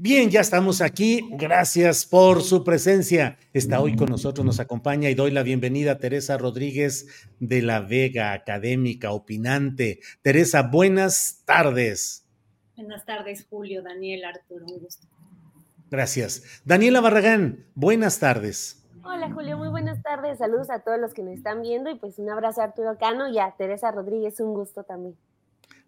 Bien, ya estamos aquí. Gracias por su presencia. Está hoy con nosotros, nos acompaña y doy la bienvenida a Teresa Rodríguez de la Vega, académica, opinante. Teresa, buenas tardes. Buenas tardes, Julio, Daniel, Arturo, un gusto. Gracias. Daniela Barragán, buenas tardes. Hola Julio, muy buenas tardes. Saludos a todos los que nos están viendo y pues un abrazo a Arturo Cano y a Teresa Rodríguez, un gusto también.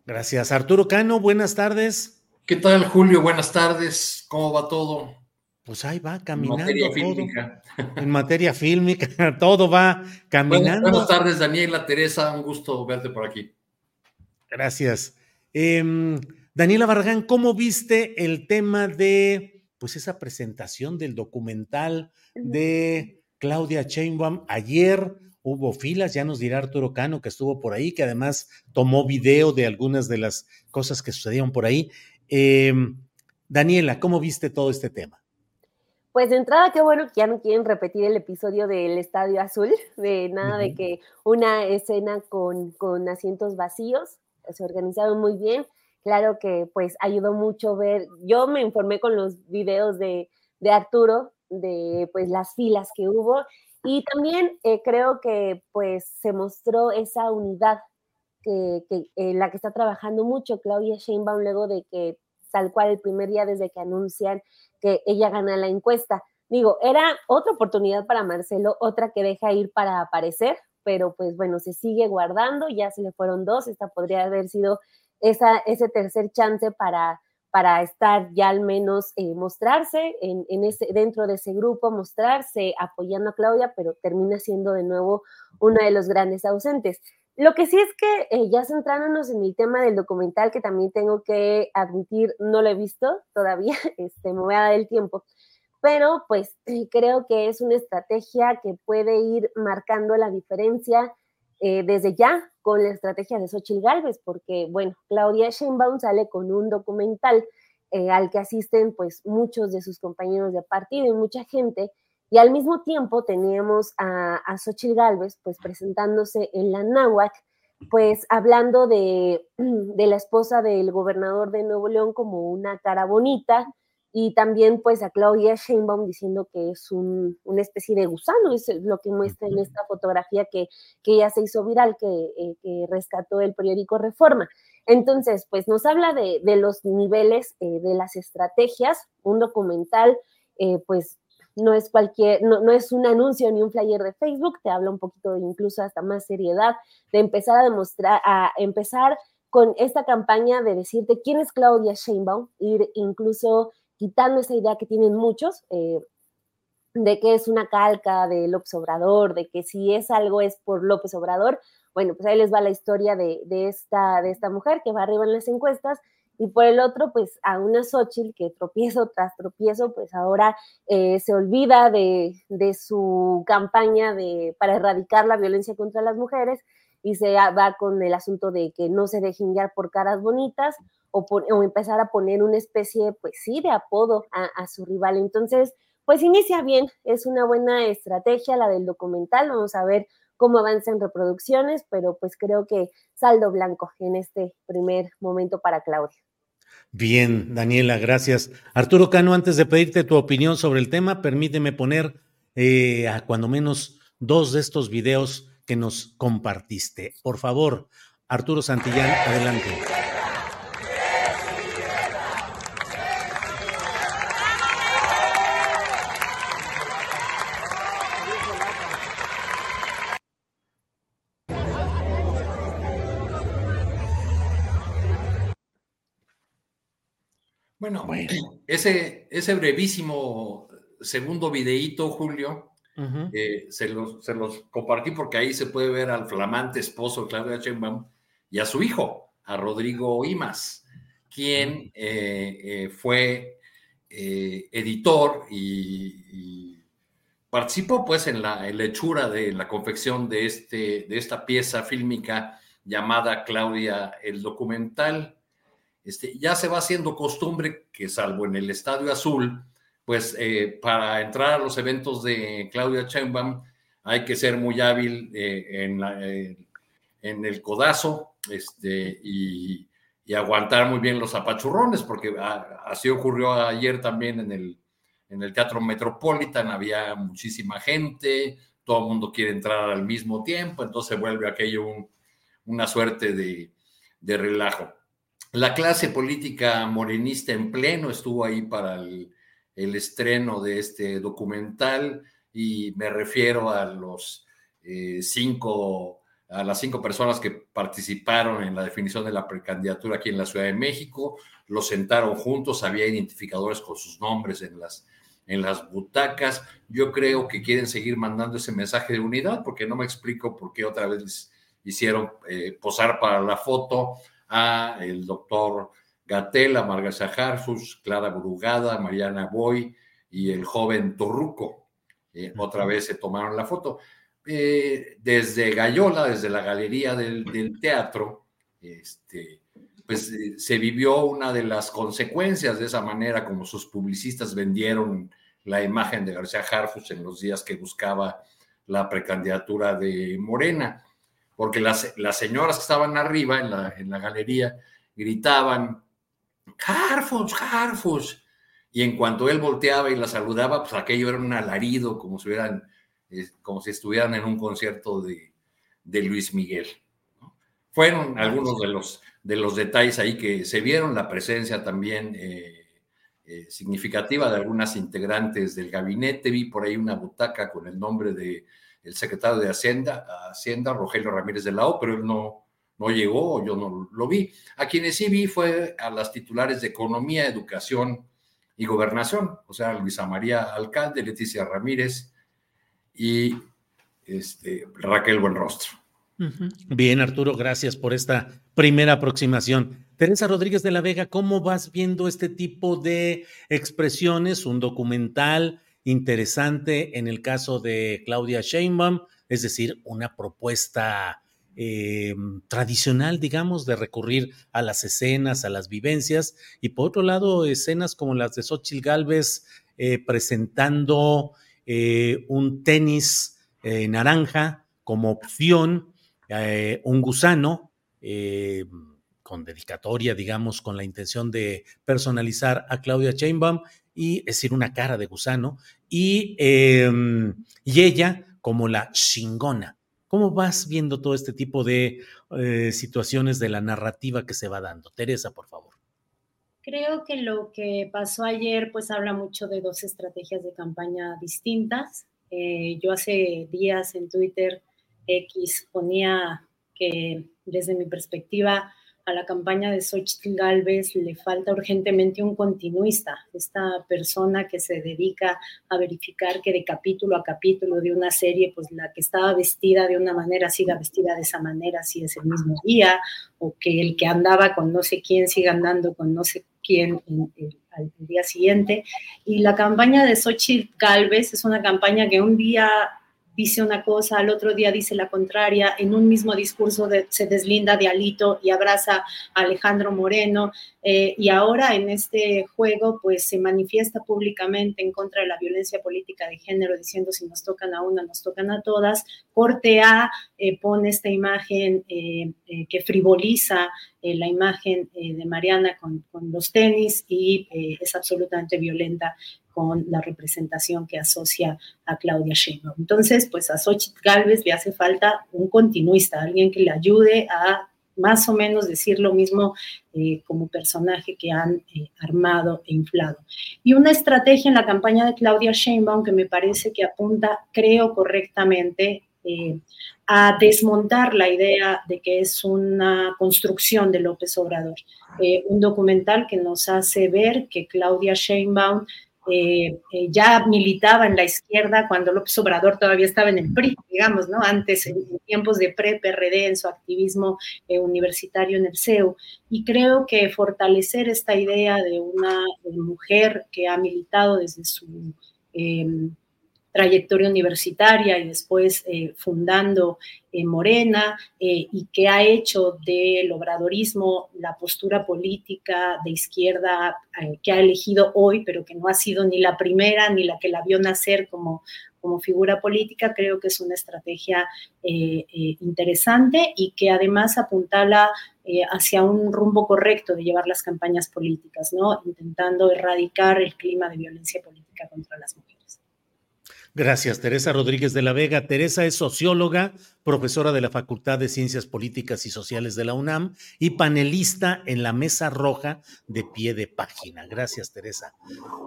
Gracias. Arturo Cano, buenas tardes. ¿Qué tal, Julio? Buenas tardes. ¿Cómo va todo? Pues ahí va caminando. En materia todo. fílmica. En materia fílmica, todo va caminando. Buenas, buenas tardes, Daniela, Teresa. Un gusto verte por aquí. Gracias. Eh, Daniela Barragán, ¿cómo viste el tema de pues esa presentación del documental de Claudia Sheinbaum ayer? Hubo filas, ya nos dirá Arturo Cano que estuvo por ahí, que además tomó video de algunas de las cosas que sucedieron por ahí. Eh, Daniela, ¿cómo viste todo este tema? Pues de entrada, qué bueno que ya no quieren repetir el episodio del Estadio Azul, de nada uh -huh. de que una escena con, con asientos vacíos, se organizaron muy bien. Claro que pues ayudó mucho ver, yo me informé con los videos de, de Arturo, de pues las filas que hubo, y también eh, creo que pues se mostró esa unidad que, en la que está trabajando mucho Claudia Sheinbaum luego de que tal cual el primer día desde que anuncian que ella gana la encuesta. Digo, era otra oportunidad para Marcelo, otra que deja ir para aparecer, pero pues bueno, se sigue guardando, ya se le fueron dos, esta podría haber sido esa, ese tercer chance para, para estar ya al menos eh, mostrarse en, en ese, dentro de ese grupo, mostrarse apoyando a Claudia, pero termina siendo de nuevo uno de los grandes ausentes. Lo que sí es que eh, ya centrándonos en el tema del documental, que también tengo que admitir, no lo he visto todavía, este, me voy a dar el tiempo, pero pues creo que es una estrategia que puede ir marcando la diferencia eh, desde ya con la estrategia de Xochitl Galvez, porque bueno, Claudia Sheinbaum sale con un documental eh, al que asisten pues muchos de sus compañeros de partido y mucha gente, y al mismo tiempo teníamos a, a Xochitl Galvez, pues presentándose en la náhuac, pues hablando de, de, la esposa del gobernador de Nuevo León como una cara bonita, y también pues a Claudia Sheinbaum diciendo que es un, una especie de gusano, es lo que muestra en esta fotografía que, que ya se hizo viral, que, eh, que rescató el periódico Reforma. Entonces, pues nos habla de, de los niveles eh, de las estrategias, un documental, eh, pues no es cualquier, no, no, es un anuncio ni un flyer de Facebook, te habla un poquito incluso hasta más seriedad, de empezar a demostrar, a empezar con esta campaña de decirte quién es Claudia Sheinbaum, ir incluso quitando esa idea que tienen muchos, eh, de que es una calca de López Obrador, de que si es algo es por López Obrador, bueno, pues ahí les va la historia de, de, esta, de esta mujer que va arriba en las encuestas, y por el otro, pues a una Xochitl que tropiezo tras tropiezo, pues ahora eh, se olvida de, de, su campaña de, para erradicar la violencia contra las mujeres y se va con el asunto de que no se dejen guiar por caras bonitas o, o, empezar a poner una especie, pues sí, de apodo a, a su rival. Entonces, pues inicia bien, es una buena estrategia la del documental, vamos a ver cómo avanzan reproducciones, pero pues creo que saldo blanco en este primer momento para Claudia. Bien, Daniela, gracias. Arturo Cano, antes de pedirte tu opinión sobre el tema, permíteme poner eh, a cuando menos dos de estos videos que nos compartiste. Por favor, Arturo Santillán, adelante. Bueno, Ese, ese brevísimo segundo videíto, Julio, eh, se, los, se, los, compartí porque ahí se puede ver al flamante esposo Claudia Sheinbaum y a su hijo, a Rodrigo Imas, quien eh, eh, fue editor y, participó pues en la, hechura de la confección de, este, de esta pieza fílmica llamada Claudia el documental. Este, ya se va haciendo costumbre que salvo en el Estadio Azul, pues eh, para entrar a los eventos de Claudia Sheinbaum hay que ser muy hábil eh, en, eh, en, el codazo este, y, aguantar muy bien los apachurrones, porque así ocurrió ayer también en el, en el Teatro Metropolitan, había muchísima gente, todo el mundo quiere entrar al mismo tiempo, entonces vuelve aquello una suerte de relajo. La clase política morenista en pleno estuvo ahí para el, estreno de este documental y me refiero a los eh, cinco, a las cinco personas que participaron en la definición de la precandidatura aquí en la Ciudad de México, los sentaron juntos, había identificadores con sus nombres en las, en las butacas. Yo creo que quieren seguir mandando ese mensaje de unidad, porque no me explico por qué otra vez hicieron eh, posar para la foto a el doctor Gatela, Margarita Jarfus, Clara Brugada, Mariana Boy y el joven Torruco. Eh, otra vez se tomaron la foto. Eh, desde Gallola, desde la galería del, teatro, este, pues eh, se vivió una de las consecuencias de esa manera como sus publicistas vendieron la imagen de García Harfus en los días que buscaba la precandidatura de Morena, porque las, las señoras que estaban arriba en la, en la galería gritaban Harfus, Harfus. Y en cuanto él volteaba y la saludaba, pues aquello era un alarido, como si, hubieran, como si estuvieran en un concierto de, Luis Miguel. Fueron algunos de los, de los detalles ahí que se vieron, la presencia también eh, eh, significativa de algunas integrantes del gabinete. Vi por ahí una butaca con el nombre del el secretario de Hacienda, Hacienda, Rogelio Ramírez de la O, pero él no, no llegó, yo no lo vi. A quienes sí vi fue a las titulares de Economía, Educación y Gobernación, o sea, Luisa María Alcalde, Leticia Ramírez y este, Raquel Buenrostro. Bien, Arturo, gracias por esta primera aproximación. Teresa Rodríguez de la Vega, ¿cómo vas viendo este tipo de expresiones? Un documental interesante en el caso de Claudia Sheinbaum, es decir, una propuesta eh, tradicional, digamos, de recurrir a las escenas, a las vivencias, y por otro lado, escenas como las de Xochitl Galvez eh, presentando eh, un tenis naranja como opción, un gusano, con dedicatoria, digamos, con la intención de personalizar a Claudia Chainbaum, y es decir, una cara de gusano, y, y ella como la chingona ¿Cómo vas viendo todo este tipo de eh, situaciones de la narrativa que se va dando? Teresa, por favor. Creo que lo que pasó ayer pues habla mucho de dos estrategias de campaña distintas. Eh, yo hace días en Twitter X ponía que desde mi perspectiva a la campaña de Xochitl Galvez le falta urgentemente un continuista, esta persona que se dedica a verificar que de capítulo a capítulo de una serie, pues la que estaba vestida de una manera siga vestida de esa manera si es el mismo día, o que el que andaba con no sé quién siga andando con no sé quién al día siguiente. Y la campaña de Xochitl Galvez es una campaña que un día dice una cosa, al otro día dice la contraria, en un mismo discurso se deslinda de Alito y abraza a Alejandro Moreno, eh, y ahora en este juego pues se manifiesta públicamente en contra de la violencia política de género, diciendo si nos tocan a una, nos tocan a todas. Corte A eh, pone esta imagen eh, que frivoliza la imagen de Mariana con, con, los tenis y es absolutamente violenta con la representación que asocia a Claudia Sheinbaum. Entonces, pues a Xochitl Galvez le hace falta un continuista, alguien que le ayude a más o menos decir lo mismo eh, como personaje que han eh, armado e inflado. Y una estrategia en la campaña de Claudia Sheinbaum que me parece que apunta, creo correctamente, eh, a desmontar la idea de que es una construcción de López Obrador. un documental que nos hace ver que Claudia Sheinbaum eh, eh, ya militaba en la izquierda cuando López Obrador todavía estaba en el PRI, digamos, ¿no? Antes, en, tiempos de pre-PRD, en su activismo eh, universitario en el CEU. Y creo que fortalecer esta idea de una mujer que ha militado desde su trayectoria universitaria y después eh, fundando eh, Morena eh, y que ha hecho del obradorismo la postura política de izquierda que ha elegido hoy, pero que no ha sido ni la primera ni la que la vio nacer como, como figura política, creo que es una estrategia interesante y que además apuntala hacia un rumbo correcto de llevar las campañas políticas, ¿no? intentando erradicar el clima de violencia política contra las mujeres. Gracias, Teresa Rodríguez de la Vega. Teresa es socióloga, profesora de la Facultad de Ciencias Políticas y Sociales de la UNAM y panelista en la Mesa Roja de pie de página. Gracias, Teresa.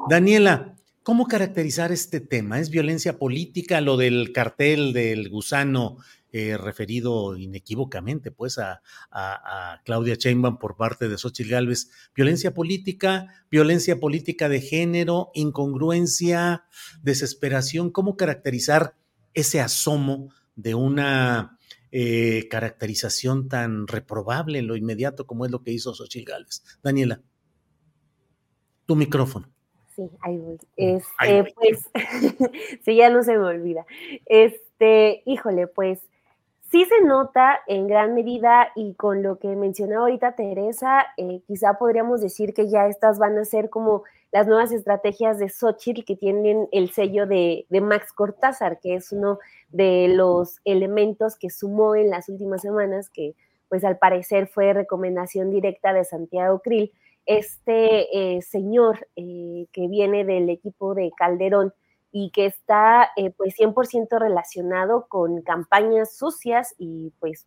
Daniela, ¿cómo caracterizar este tema? ¿Es violencia política lo del cartel del gusano eh, referido inequívocamente pues a, Claudia Sheinbaum por parte de Xochitl Gálvez. Violencia política, violencia política de género, incongruencia, desesperación. ¿Cómo caracterizar ese asomo de una eh, caracterización tan reprobable en lo inmediato como es lo que hizo Xochitl Gálvez? Daniela, tu micrófono. Sí, ahí voy. Este, pues, sí, ya no se me olvida. Este, híjole, pues sí se nota en gran medida y con lo que mencionaba ahorita Teresa, eh, quizá podríamos decir que ya estas van a ser como las nuevas estrategias de Xochitl que tienen el sello de, Max Cortázar, que es uno de los elementos que sumó en las últimas semanas, que pues al parecer fue recomendación directa de Santiago Krill, este eh, señor eh, que viene del equipo de Calderón, y que está eh, pues 100% relacionado con campañas sucias y pues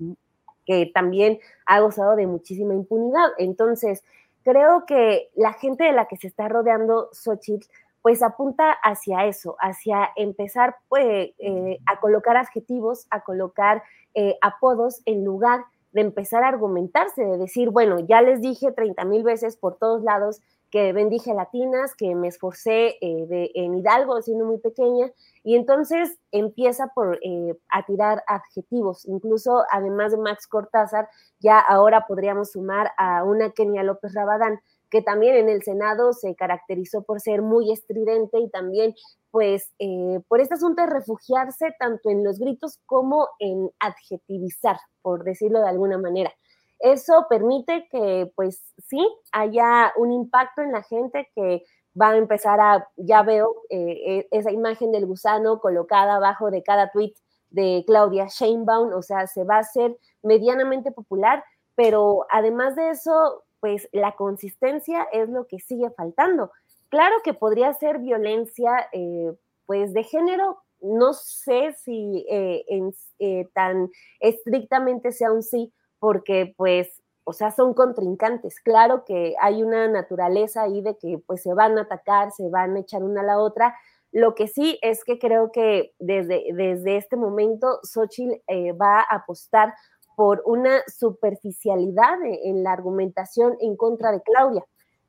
que también ha gozado de muchísima impunidad. Entonces, creo que la gente de la que se está rodeando Xochitl pues apunta hacia eso, hacia empezar pues, eh, a colocar adjetivos, a colocar eh, apodos en lugar de empezar a argumentarse, de decir, bueno, ya les dije 30 mil veces por todos lados que bendije latinas, que me esforcé eh, de, en Hidalgo siendo muy pequeña, y entonces empieza por eh, a tirar adjetivos, incluso además de Max Cortázar, ya ahora podríamos sumar a una Kenia López Rabadán, que también en el Senado se caracterizó por ser muy estridente y también pues eh, por este asunto de refugiarse tanto en los gritos como en adjetivizar, por decirlo de alguna manera. Eso permite que, pues sí, haya un impacto en la gente que va a empezar a, ya veo eh, e, esa imagen del gusano colocada abajo de cada tweet de Claudia Sheinbaum, o sea, se va a hacer medianamente popular, pero además de eso, pues la consistencia es lo que sigue faltando. Claro que podría ser violencia, eh, pues de género, no sé si eh, tan estrictamente sea un sí, porque pues, o sea, son contrincantes. Claro que hay una naturaleza ahí de que pues se van a atacar, se van a echar una a la otra. Lo que sí es que creo que desde, desde este momento Xochitl eh, va a apostar por una superficialidad en la argumentación en contra de Claudia.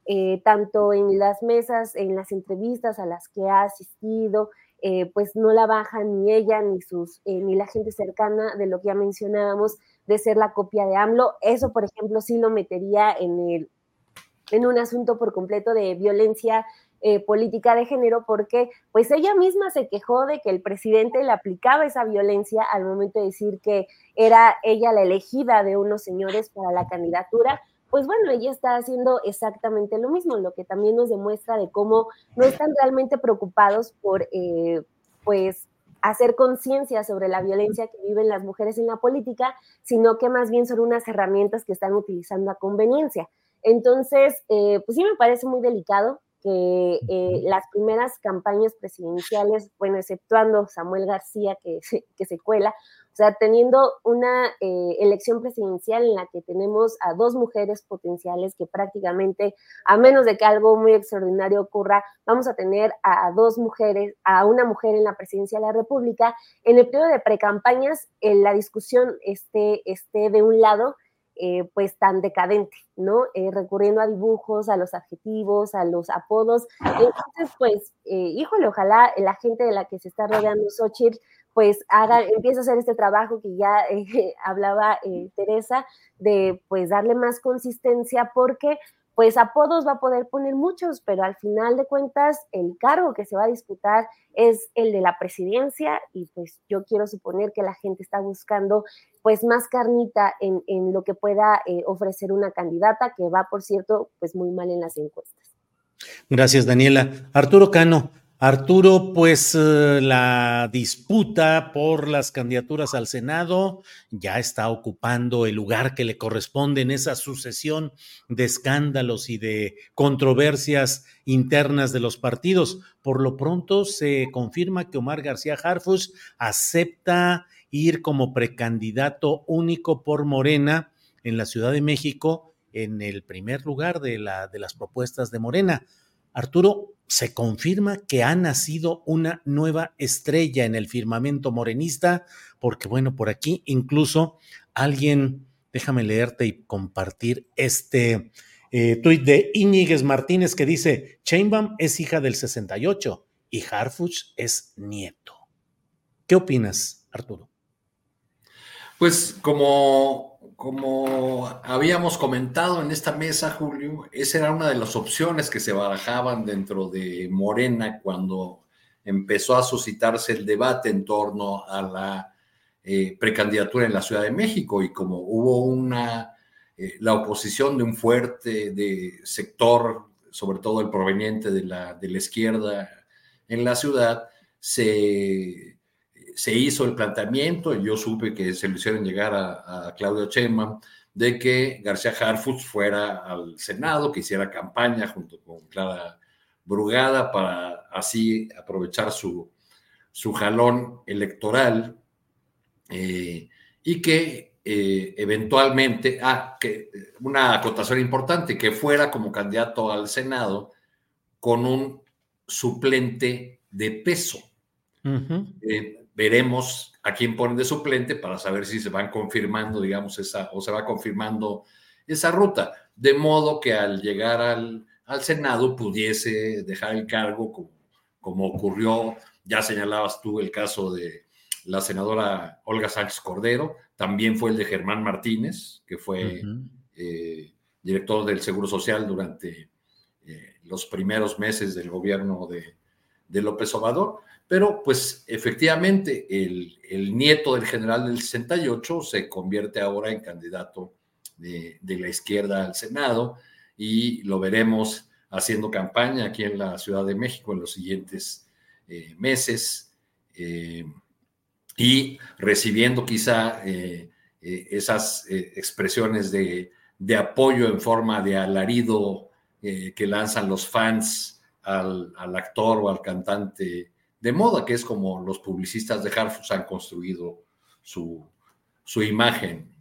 Eh, tanto en las mesas, en las entrevistas a las que ha asistido, eh, pues no la baja ni ella ni sus ni la gente cercana de lo que ya mencionábamos de ser la copia de AMLO. Eso, por ejemplo, sí lo metería en, el, en un asunto por completo de violencia eh, política de género porque pues ella misma se quejó de que el presidente le aplicaba esa violencia al momento de decir que era ella la elegida de unos señores para la candidatura, pues bueno, ella está haciendo exactamente lo mismo, lo que también nos demuestra de cómo no están realmente preocupados por, eh, pues, hacer conciencia sobre la violencia que viven las mujeres en la política, sino que más bien son unas herramientas que están utilizando a conveniencia. Entonces, eh, pues sí me parece muy delicado que eh, las primeras campañas presidenciales, bueno, exceptuando Samuel García que, que se cuela, sea, teniendo una eh, elección presidencial en la que tenemos a dos mujeres potenciales que prácticamente, a menos de que algo muy extraordinario ocurra, vamos a tener a dos mujeres, a una mujer en la presidencia de la República. En el periodo de precampañas, en la discusión esté, esté de un lado, eh, pues tan decadente, ¿no? Eh, recurriendo a dibujos, a los adjetivos, a los apodos. Entonces, pues, híjole, ojalá la gente de la que se está rodeando Xochitl pues haga, empieza a hacer este trabajo que ya eh, hablaba eh, Teresa, de pues darle más consistencia porque pues apodos va a poder poner muchos, pero al final de cuentas el cargo que se va a disputar es el de la presidencia y pues yo quiero suponer que la gente está buscando pues más carnita en, en lo que pueda eh, ofrecer una candidata que va, por cierto, pues muy mal en las encuestas. Gracias, Daniela. Arturo Cano, Arturo, pues eh, la disputa por las candidaturas al Senado ya está ocupando el lugar que le corresponde en esa sucesión de escándalos y de controversias internas de los partidos. Por lo pronto se confirma que Omar García Harfus acepta ir como precandidato único por Morena en la Ciudad de México en el primer lugar de, la, de las propuestas de Morena. Arturo, se confirma que ha nacido una nueva estrella en el firmamento morenista, porque bueno, por aquí incluso alguien, déjame leerte y compartir este eh, tuit de Íñiguez Martínez que dice, Chainbaum es hija del 68 y Harfuch es nieto. ¿Qué opinas, Arturo? Pues como como habíamos comentado en esta mesa, Julio, esa era una de las opciones que se barajaban dentro de Morena cuando empezó a suscitarse el debate en torno a la eh, precandidatura en la Ciudad de México. Y como hubo una, eh, la oposición de un fuerte de sector, sobre todo el proveniente de la, de la izquierda en la ciudad, se se hizo el planteamiento, y yo supe que se lo hicieron llegar a, Claudio Chema, de que García Harfuch fuera al Senado, que hiciera campaña junto con Clara Brugada para así aprovechar su, su jalón electoral eh, y que eh, eventualmente, ah, que una acotación importante, que fuera como candidato al Senado con un suplente de peso veremos a quién ponen de suplente para saber si se van confirmando, digamos, esa, o se va confirmando esa ruta. De modo que al llegar al, al Senado pudiese dejar el cargo como, como ocurrió, ya señalabas tú el caso de la senadora Olga Sánchez Cordero, también fue el de Germán Martínez, que fue eh, director del Seguro Social durante eh, los primeros meses del gobierno de, de López Obrador. Pero pues efectivamente el, nieto del general del 68 se convierte ahora en candidato de, la izquierda al Senado y lo veremos haciendo campaña aquí en la Ciudad de México en los siguientes eh, meses eh, y recibiendo quizá eh, esas expresiones de, apoyo en forma de alarido que lanzan los fans al, al actor o al cantante de moda, que es como los publicistas de Harfus han construido su, su imagen.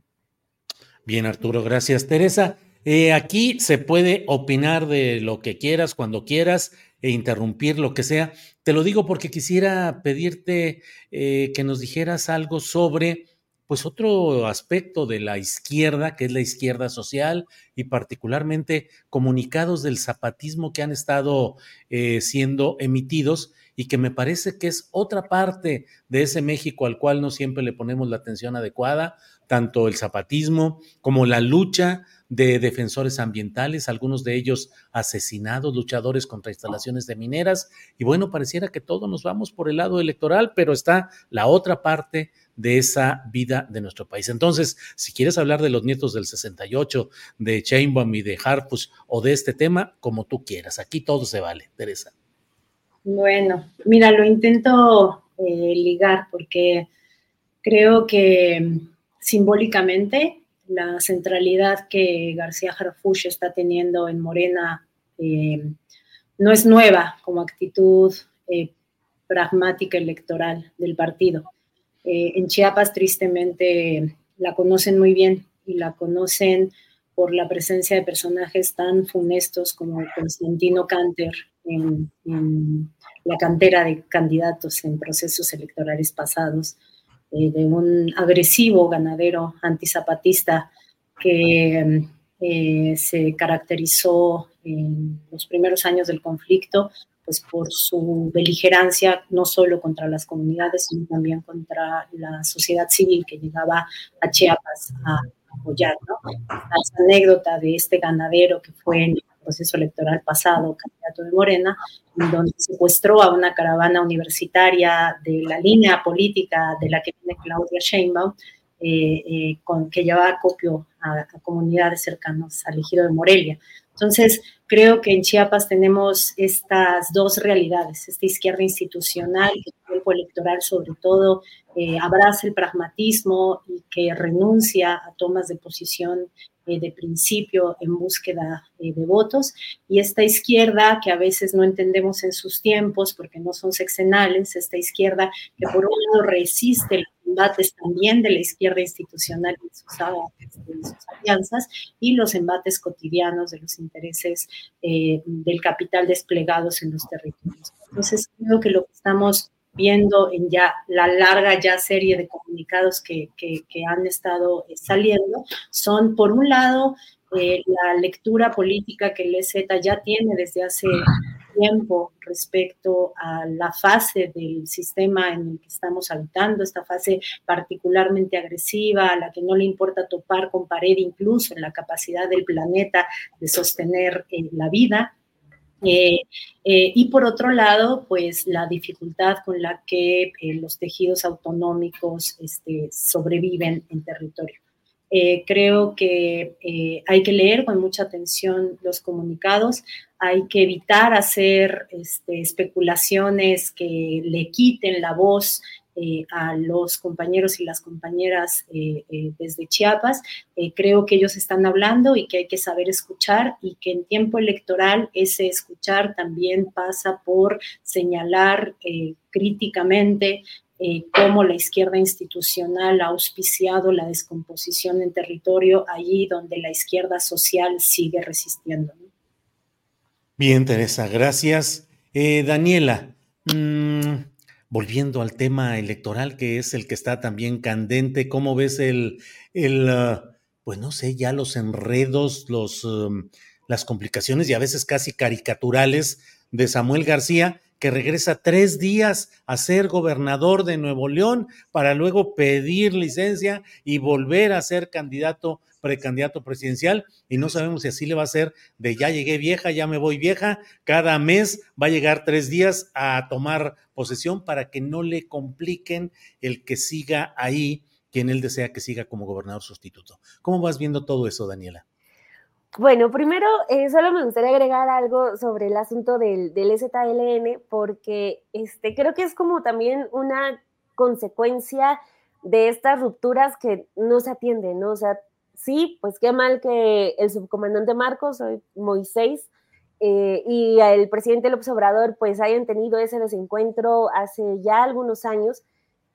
Bien, Arturo, gracias. Teresa, eh, aquí se puede opinar de lo que quieras, cuando quieras, e interrumpir lo que sea. Te lo digo porque quisiera pedirte eh, que nos dijeras algo sobre pues otro aspecto de la izquierda, que es la izquierda social, y particularmente comunicados del zapatismo que han estado eh, siendo emitidos y que me parece que es otra parte de ese México al cual no siempre le ponemos la atención adecuada, tanto el zapatismo como la lucha de defensores ambientales, algunos de ellos asesinados, luchadores contra instalaciones de mineras. Y bueno, pareciera que todos nos vamos por el lado electoral, pero está la otra parte de esa vida de nuestro país. Entonces, si quieres hablar de los nietos del 68, de Chainbaum y de Harfus o de este tema, como tú quieras. Aquí todo se vale, Teresa. Bueno, mira, lo intento eh, ligar porque creo que simbólicamente la centralidad que García Harfuch está teniendo en Morena eh, no es nueva como actitud eh, pragmática electoral del partido. Eh, en Chiapas, tristemente, la conocen muy bien y la conocen por la presencia de personajes tan funestos como Constantino Canter en, la cantera de candidatos en procesos electorales pasados, eh, de un agresivo ganadero antizapatista que eh, se caracterizó en los primeros años del conflicto pues por su beligerancia no solo contra las comunidades, sino también contra la sociedad civil que llegaba a Chiapas a apoyar. ¿no? Esa anécdota de este ganadero que fue en proceso electoral pasado, candidato de Morena, en donde secuestró a una caravana universitaria de la línea política de la que viene Claudia Sheinbaum, eh, eh, con, que llevaba acopio a, a comunidades cercanas al ejido de Morelia. Entonces, creo que en Chiapas tenemos estas dos realidades, esta izquierda institucional, que el tiempo electoral sobre todo eh, abraza el pragmatismo y que renuncia a tomas de posición eh, de principio en búsqueda eh, de votos, y esta izquierda que a veces no entendemos en sus tiempos porque no son sexenales, esta izquierda que por un lado resiste embates también de la izquierda institucional y sus, alianzas y los embates cotidianos de los intereses eh, del capital desplegados en los territorios. Entonces, creo que lo que estamos viendo en ya la larga ya serie de comunicados que, que, han estado eh, saliendo son, por un lado, eh, la lectura política que el EZ ya tiene desde hace tiempo respecto a la fase del sistema en el que estamos habitando, esta fase particularmente agresiva, a la que no le importa topar con pared incluso en la capacidad del planeta de sostener eh, la vida. Eh, eh, y por otro lado, pues la dificultad con la que los tejidos autonómicos este, sobreviven en territorio. Eh, creo que eh, hay que leer con mucha atención los comunicados, hay que evitar hacer este, especulaciones que le quiten la voz eh, a los compañeros y las compañeras desde Chiapas. creo que ellos están hablando y que hay que saber escuchar y que en tiempo electoral ese escuchar también pasa por señalar críticamente eh, cómo la izquierda institucional ha auspiciado la descomposición en territorio allí donde la izquierda social sigue resistiendo. Bien, Teresa, gracias. Eh, Daniela, mm, volviendo al tema electoral, que es el que está también candente, ¿cómo ves el, el uh, pues no sé, ya los enredos, los, um, las complicaciones y a veces casi caricaturales de Samuel García? Que regresa tres días a ser gobernador de Nuevo León para luego pedir licencia y volver a ser candidato, precandidato presidencial. Y no sabemos si así le va a ser de ya llegué vieja, ya me voy vieja. Cada mes va a llegar tres días a tomar posesión para que no le compliquen el que siga ahí quien él desea que siga como gobernador sustituto. ¿Cómo vas viendo todo eso, Daniela? Bueno, primero, eh, solo me gustaría agregar algo sobre el asunto del, del STLN, porque este, creo que es como también una consecuencia de estas rupturas que no se atienden, ¿no? O sea, sí, pues qué mal que el subcomandante Marcos, hoy Moisés, eh, y el presidente López Obrador, pues hayan tenido ese desencuentro hace ya algunos años,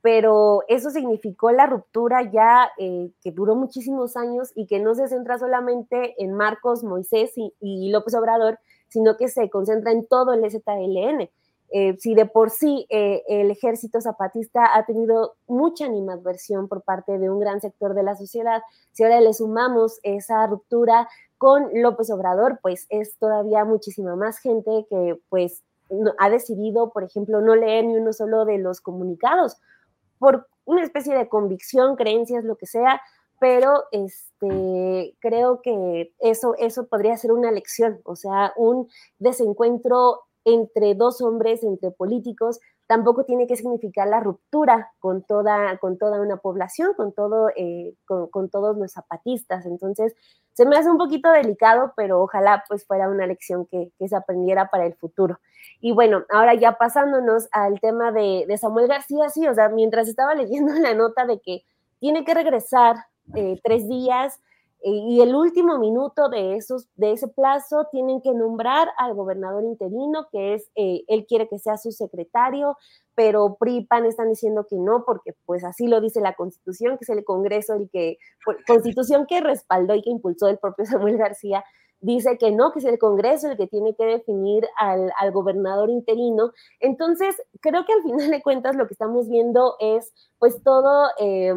pero eso significó la ruptura ya eh, que duró muchísimos años y que no se centra solamente en Marcos, Moisés y, López Obrador, sino que se concentra en todo el ZLN. Eh, si de por sí eh, el ejército zapatista ha tenido mucha animadversión por parte de un gran sector de la sociedad, si ahora le sumamos esa ruptura con López Obrador, pues es todavía muchísima más gente que pues ha decidido, por ejemplo, no leer ni uno solo de los comunicados por una especie de convicción, creencias, lo que sea, pero este, creo que eso, eso podría ser una lección, o sea, un desencuentro entre dos hombres, entre políticos, tampoco tiene que significar la ruptura con toda, con toda una población, con, todo, eh, con, todos los zapatistas. Entonces, se me hace un poquito delicado, pero ojalá pues fuera una lección que, se aprendiera para el futuro. Y bueno, ahora ya pasándonos al tema de, de Samuel García, sí, o sea, mientras estaba leyendo la nota de que tiene que regresar eh, tres días, y el último minuto de, esos, de ese plazo tienen que nombrar al gobernador interino, que es, eh, él quiere que sea su secretario, pero PRI PAN están diciendo que no, porque pues así lo dice la Constitución, que es el Congreso el que, Constitución que respaldó y que impulsó el propio Samuel García, dice que no, que es el Congreso el que tiene que definir al, al gobernador interino. Entonces, creo que al final de cuentas lo que estamos viendo es pues todo... Eh,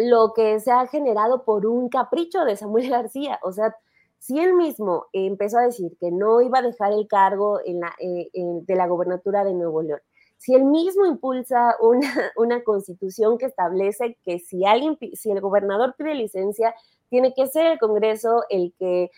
lo que se ha generado por un capricho de Samuel García. O sea, si él mismo empezó a decir que no iba a dejar el cargo en la, eh, de la gobernatura de Nuevo León, si él mismo impulsa una, una, constitución que establece que si alguien, si el gobernador pide licencia, tiene que ser el Congreso el que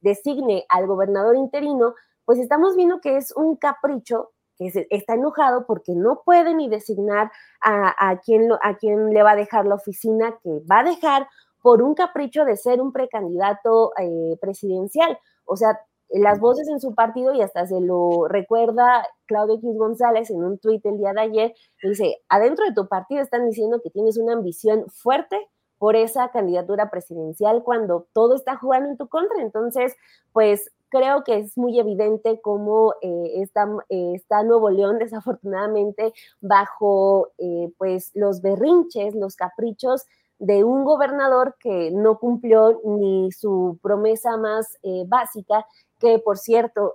designe al gobernador interino, pues estamos viendo que es un capricho que está enojado porque no puede ni designar a, a, quien, a quien le va a dejar la oficina, que va a dejar por un capricho de ser un precandidato eh, presidencial. O sea, las voces en su partido, y hasta se lo recuerda Claudio X González en un tuit el día de ayer, dice, adentro de tu partido están diciendo que tienes una ambición fuerte por esa candidatura presidencial cuando todo está jugando en tu contra. Entonces, pues creo que es muy evidente cómo eh, está, eh, está, Nuevo León desafortunadamente bajo eh, pues los berrinches, los caprichos de un gobernador que no cumplió ni su promesa más básica, que por cierto,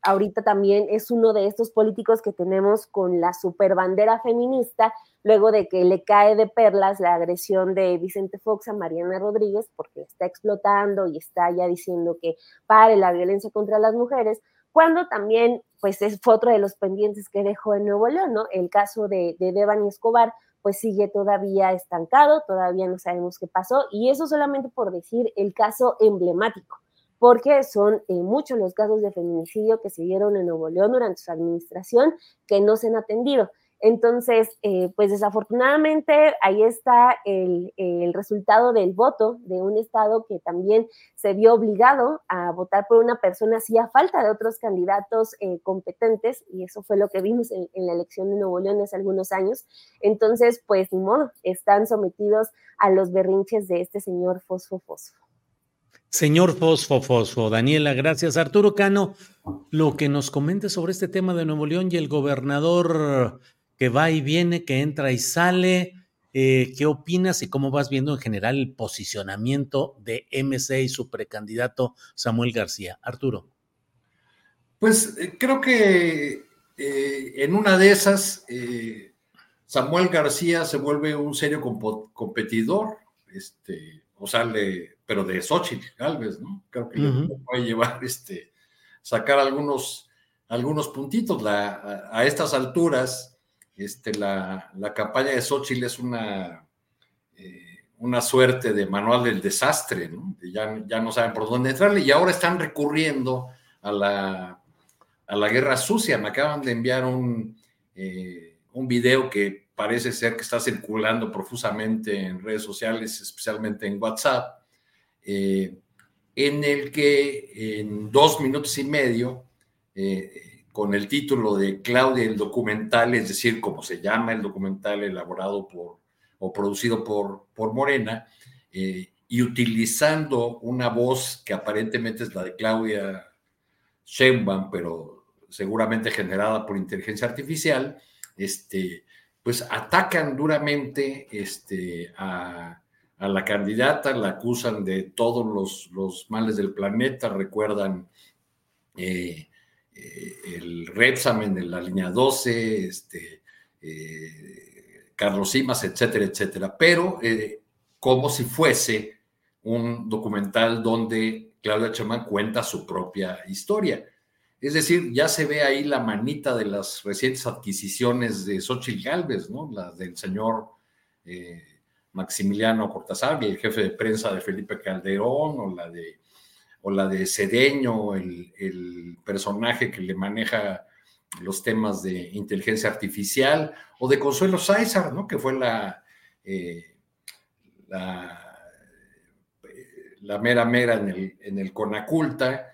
ahorita también es uno de estos políticos que tenemos con la superbandera feminista, luego de que le cae de perlas la agresión de Vicente Fox a Mariana Rodríguez, porque está explotando y está ya diciendo que pare la violencia contra las mujeres, cuando también, pues es otro de los pendientes que dejó en Nuevo León, ¿no? El caso de, de Devani Escobar, pues sigue todavía estancado, todavía no sabemos qué pasó, y eso solamente por decir el caso emblemático porque son eh, muchos los casos de feminicidio que se dieron en Nuevo León durante su administración que no se han atendido. Entonces, eh, pues desafortunadamente ahí está el, resultado del voto de un Estado que también se vio obligado a votar por una persona así a falta de otros candidatos eh, competentes, y eso fue lo que vimos en, en, la elección de Nuevo León hace algunos años. Entonces, pues ni modo, están sometidos a los berrinches de este señor Fosfo Fosfo. Señor Fosfo Fosfo, Daniela, gracias. Arturo Cano, lo que nos comente sobre este tema de Nuevo León y el gobernador que va y viene, que entra y sale, eh, ¿qué opinas y cómo vas viendo en general el posicionamiento de MC y su precandidato Samuel García? Arturo. Pues eh, creo que eh, en una de esas, Samuel García se vuelve un serio competidor, este, o sale pero de Xochitl Galvez, ¿no? Creo que le puede llevar, este, sacar algunos, algunos puntitos. La, a, estas alturas, este, la, la, campaña de Xochitl es una, eh, una suerte de manual del desastre. Ya, ya no saben por dónde entrarle y ahora están recurriendo a la, a la guerra sucia. Me acaban de enviar un, eh, un video que parece ser que está circulando profusamente en redes sociales, especialmente en WhatsApp, eh, en el que en dos minutos y medio, con el título de Claudia el documental, es decir, como se llama el documental elaborado por o producido por, por Morena, eh, y utilizando una voz que aparentemente es la de Claudia Sheinbaum, pero seguramente generada por inteligencia artificial, este, pues atacan duramente este, a, a la candidata, la acusan de todos los, males del planeta, recuerdan eh, eh, el Repsamen de la línea 12, este, eh, Carlos Simas, etcétera, etcétera, pero como si fuese un documental donde Claudia Chamán cuenta su propia historia. Es decir, ya se ve ahí la manita de las recientes adquisiciones de Xochitl Galvez, ¿no? La del señor eh, Maximiliano Cortázar, el jefe de prensa de Felipe Calderón, o la de, o la de Cedeño, el, personaje que le maneja los temas de inteligencia artificial, o de Consuelo Sáizar, ¿no? Que fue la, eh, la, la, mera mera en el, en el Conaculta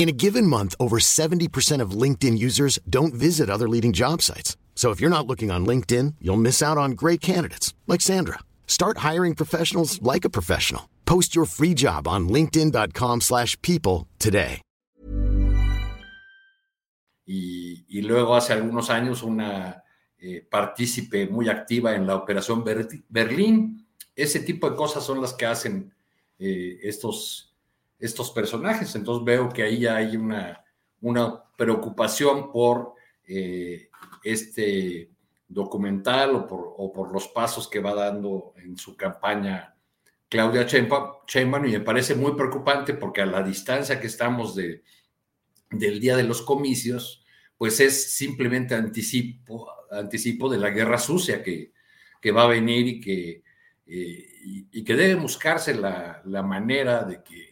In a given month, over 70% of LinkedIn users don't visit other leading job sites. So if you're not looking on LinkedIn, you'll miss out on great candidates like Sandra. Start hiring professionals like a professional. Post your free job on linkedin.com/people today. Y, y, luego hace algunos años una eh, partícipe muy activa en la operación Ber Berlín. Ese tipo de cosas son las que hacen eh, estos estos personajes. Entonces veo que ahí hay una, una preocupación por eh, este documental o por, o por, los pasos que va dando en su campaña Claudia Sheinbaum y me parece muy preocupante porque a la distancia que estamos de, del día de los comicios, pues es simplemente anticipo, anticipo de la guerra sucia que, que va a venir y que, eh, y, que debe buscarse la, la manera de que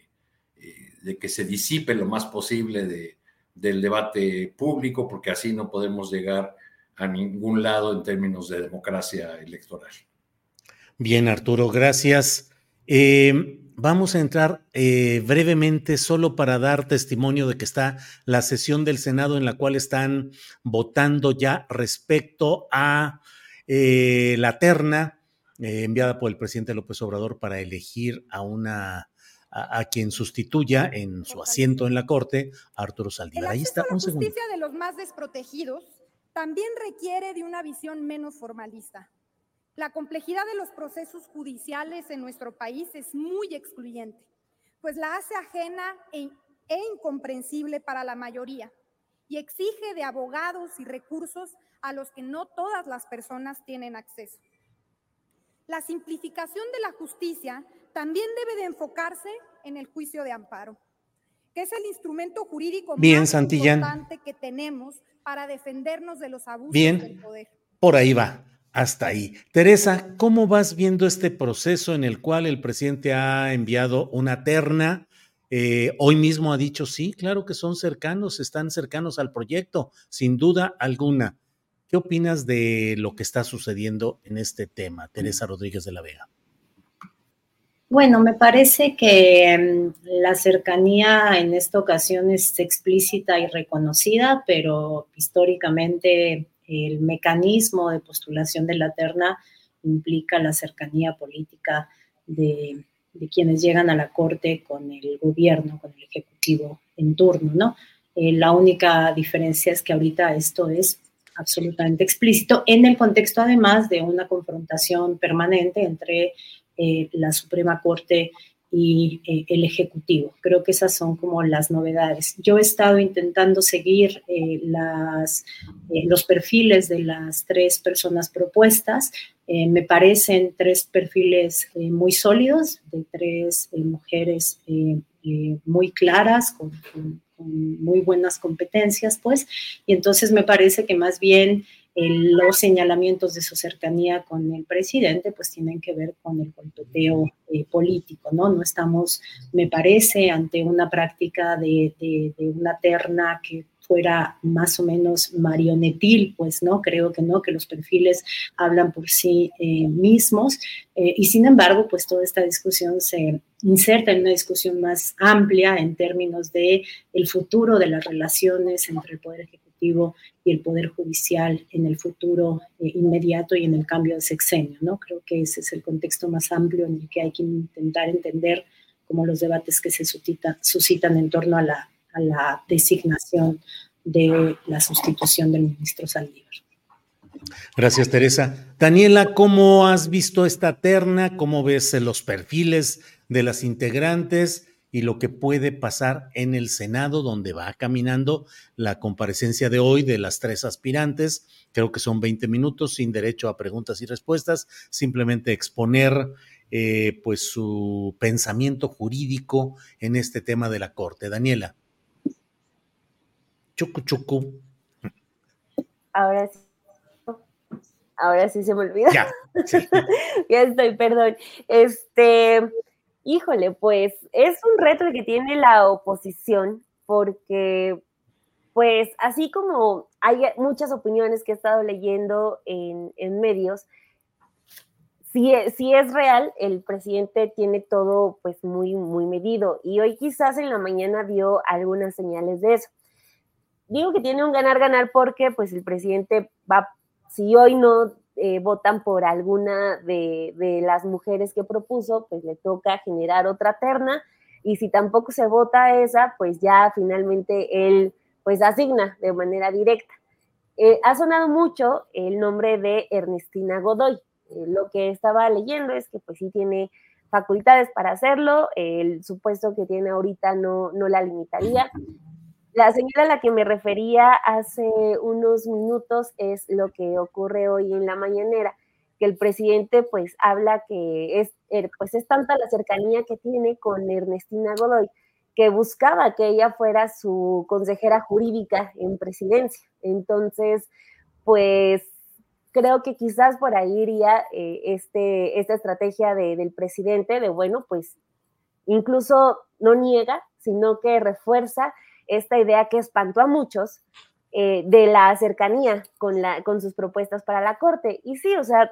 de que se disipe lo más posible de, del debate público, porque así no podemos llegar a ningún lado en términos de democracia electoral. Bien, Arturo, gracias. Eh, vamos a entrar eh, brevemente solo para dar testimonio de que está la sesión del Senado en la cual están votando ya respecto a eh, la terna enviada por el presidente López Obrador para elegir a una a, quien sustituya en su asiento en la Corte Arturo Saldívar. Ahí está, un segundo. La justicia de los más desprotegidos también requiere de una visión menos formalista. La complejidad de los procesos judiciales en nuestro país es muy excluyente, pues la hace ajena e, e incomprensible para la mayoría y exige de abogados y recursos a los que no todas las personas tienen acceso. La simplificación de la justicia también debe de enfocarse en el juicio de amparo, que es el instrumento jurídico más importante que tenemos para defendernos de los abusos del poder. Por ahí va, hasta ahí. Teresa, ¿cómo vas viendo este proceso en el cual el presidente ha enviado una terna? Eh, hoy mismo ha dicho, sí, claro que son cercanos, están cercanos al proyecto, sin duda alguna. ¿Qué opinas de lo que está sucediendo en este tema, Teresa Rodríguez de la Vega? Bueno, me parece que mm, la cercanía en esta ocasión es explícita y reconocida, pero históricamente el mecanismo de postulación de la terna implica la cercanía política de, quienes llegan a la Corte con el gobierno, con el Ejecutivo en turno, ¿no? Eh, la única diferencia es que ahorita esto es absolutamente explícito en el contexto además de una confrontación permanente entre eh, la Suprema Corte y eh, el Ejecutivo. Creo que esas son como las novedades. Yo he estado intentando seguir eh, los perfiles de las tres personas propuestas. me parecen tres perfiles muy sólidos, de tres mujeres muy claras, con, con, muy buenas competencias, pues, y entonces me parece que más bien los señalamientos de su cercanía con el presidente, pues tienen que ver con el golpeteo eh, político, ¿no? No estamos, me parece, ante una práctica de, una terna que fuera más o menos marionetil, pues no, creo que no, que los perfiles hablan por sí eh, mismos eh, y sin embargo, pues toda esta discusión se inserta en una discusión más amplia en términos de el futuro de las relaciones entre el Poder Ejecutivo y el Poder Judicial en el futuro eh, inmediato y en el cambio de sexenio, ¿no? Creo que ese es el contexto más amplio en el que hay que intentar entender como los debates que se suscitan en torno a la a la designación de la sustitución del ministro Saldívar. Gracias, Teresa. Daniela, ¿cómo has visto esta terna? ¿Cómo ves los perfiles de las integrantes y lo que puede pasar en el Senado, donde va caminando la comparecencia de hoy de las tres aspirantes? Creo que son 20 minutos sin derecho a preguntas y respuestas, simplemente exponer eh, pues su pensamiento jurídico en este tema de la Corte. Daniela. Chucu, chucu. Ahora sí. Ahora sí se me olvida. Ya, ya estoy, perdón. Este, híjole, pues es un reto que tiene la oposición porque, pues, así como hay muchas opiniones que he estado leyendo en, medios, si, si, es real, el presidente tiene todo pues muy, muy medido y hoy quizás en la mañana vio algunas señales de eso. Digo que tiene un ganar-ganar porque pues el presidente va, si hoy no eh, votan por alguna de, las mujeres que propuso, pues le toca generar otra terna y si tampoco se vota esa, pues ya finalmente él pues asigna de manera directa. Eh, ha sonado mucho el nombre de Ernestina Godoy. Eh, lo que estaba leyendo es que pues sí tiene facultades para hacerlo, el supuesto que tiene ahorita no, no la limitaría. La señora a la que me refería hace unos minutos es lo que ocurre hoy en la mañanera, que el presidente pues habla que es, er, pues es tanta la cercanía que tiene con Ernestina Godoy que buscaba que ella fuera su consejera jurídica en presidencia. Entonces, pues creo que quizás por ahí iría eh, este, esta estrategia del presidente de, bueno, pues incluso no niega, sino que refuerza esta idea que espantó a muchos eh, de la cercanía con, la, con sus propuestas para la Corte. Y sí, o sea,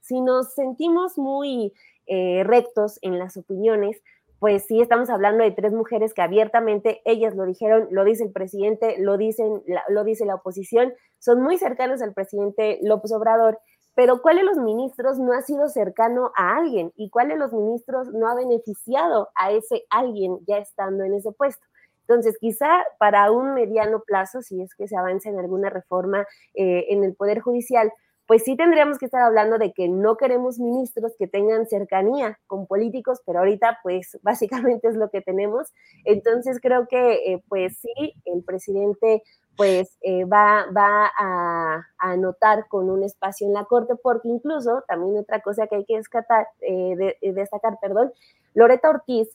si nos sentimos muy eh, rectos en las opiniones, pues sí estamos hablando de tres mujeres que abiertamente ellas lo dijeron, lo dice el presidente, lo, dicen, lo dice la oposición, son muy cercanos al presidente López Obrador, pero ¿cuál de los ministros no ha sido cercano a alguien? ¿Y cuál de los ministros no ha beneficiado a ese alguien ya estando en ese puesto? Entonces, quizá para un mediano plazo, si es que se avanza en alguna reforma eh, en el Poder Judicial, pues sí tendríamos que estar hablando de que no queremos ministros que tengan cercanía con políticos, pero ahorita pues básicamente es lo que tenemos. Entonces creo que eh, pues sí, el presidente pues eh, va, va a, anotar con un espacio en la Corte, porque incluso también otra cosa que hay que destacar, perdón, Loreta Ortiz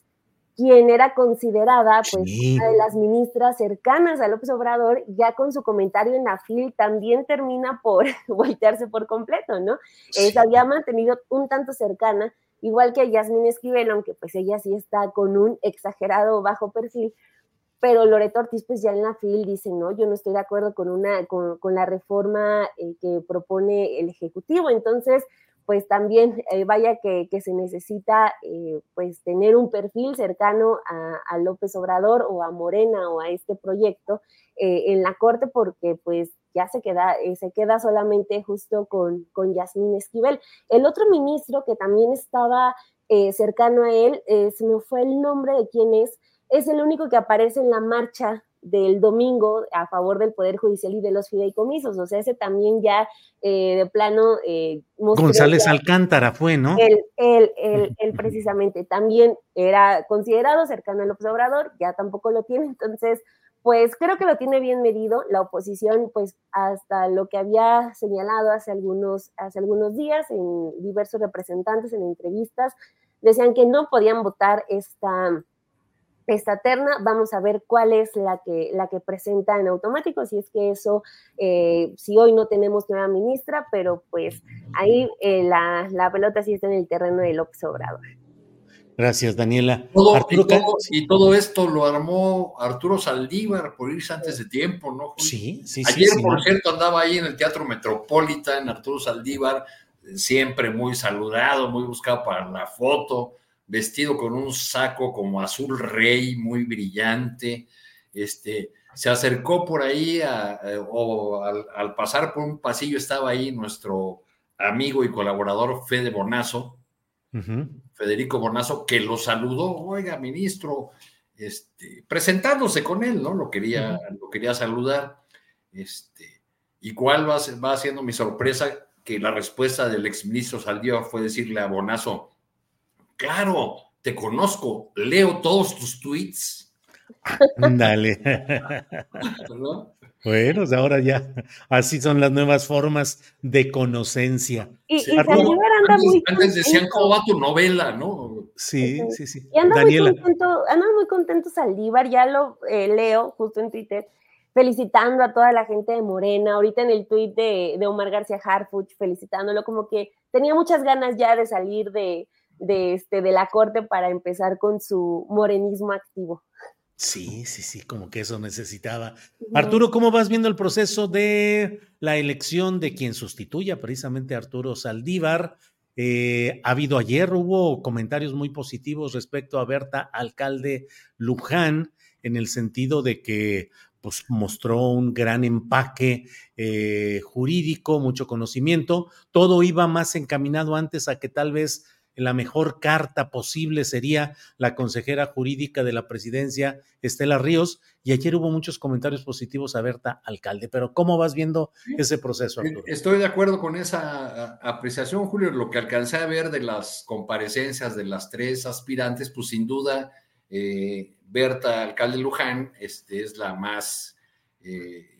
quien era considerada pues una de las ministras cercanas a López Obrador, ya con su comentario en la FIL también termina por voltearse por completo, ¿no? se había mantenido un tanto cercana, igual que a Yasmín Esquivel, aunque pues ella sí está con un exagerado bajo perfil, pero Loreto Ortiz pues ya en la FIL dice, no, yo no estoy de acuerdo con, una, con, la reforma eh, que propone el Ejecutivo, entonces pues también eh, vaya que, se necesita eh, pues tener un perfil cercano a, López Obrador o a Morena o a este proyecto eh, en la corte porque pues ya se queda, se queda solamente justo con, con Yasmín Esquivel. El otro ministro que también estaba cercano a él, se me fue el nombre de quién es, es el único que aparece en la marcha del domingo a favor del Poder Judicial y de los fideicomisos. O sea, ese también ya eh, de plano... Eh, González Alcántara fue, ¿no? Él, él, él, precisamente también era considerado cercano al observador, ya tampoco lo tiene, entonces, pues creo que lo tiene bien medido. La oposición, pues hasta lo que había señalado hace algunos, hace algunos días en diversos representantes en entrevistas, decían que no podían votar esta esta terna, vamos a ver cuál es la que, la que presenta en automático, si es que eso, eh, si hoy no tenemos nueva ministra, pero pues ahí eh, la, pelota sí está en el terreno del López Obrador. Gracias, Daniela. y, todo, esto lo armó Arturo Saldívar por irse antes de tiempo, ¿no? Sí, sí, sí. Ayer, por cierto, andaba ahí en el Teatro Metropolitan, Arturo Saldívar, siempre muy saludado, muy buscado para la foto, vestido con un saco como azul rey, muy brillante. Este, se acercó por ahí eh, o al, pasar por un pasillo estaba ahí nuestro amigo y colaborador Fede Bonazo, Federico Bonazo, que lo saludó, oiga, ministro, este, presentándose con él, ¿no? Lo quería, lo quería saludar. Este, ¿Y cuál va, va siendo mi sorpresa? Que la respuesta del exministro Saldívar fue decirle a Bonazo, claro, te conozco, leo todos tus tweets. Dale. Bueno, ahora ya, así son las nuevas formas de conocencia. Y, anda muy antes decían, ¿cómo va tu novela? ¿no? Sí, sí, sí. Y anda muy contento, anda muy contento Saldívar, ya lo eh, leo justo en Twitter, felicitando a toda la gente de Morena, ahorita en el tuit de, de Omar García Harfuch, felicitándolo, como que tenía muchas ganas ya de salir de, de, este, de la corte para empezar con su morenismo activo. Sí, sí, sí, como que eso necesitaba. Arturo, ¿cómo vas viendo el proceso de la elección de quien sustituya precisamente a Arturo Saldívar? Eh, ha habido ayer, hubo comentarios muy positivos respecto a Berta Alcalde Luján, en el sentido de que pues, mostró un gran empaque eh, jurídico, mucho conocimiento. Todo iba más encaminado antes a que tal vez la mejor carta posible sería la consejera jurídica de la presidencia, Estela Ríos, y ayer hubo muchos comentarios positivos a Berta Alcalde, pero ¿cómo vas viendo ese proceso, Arturo? Estoy de acuerdo con esa apreciación, Julio, lo que alcancé a ver de las comparecencias de las tres aspirantes, pues sin duda, eh, Berta Alcalde Luján este, es la más... Eh,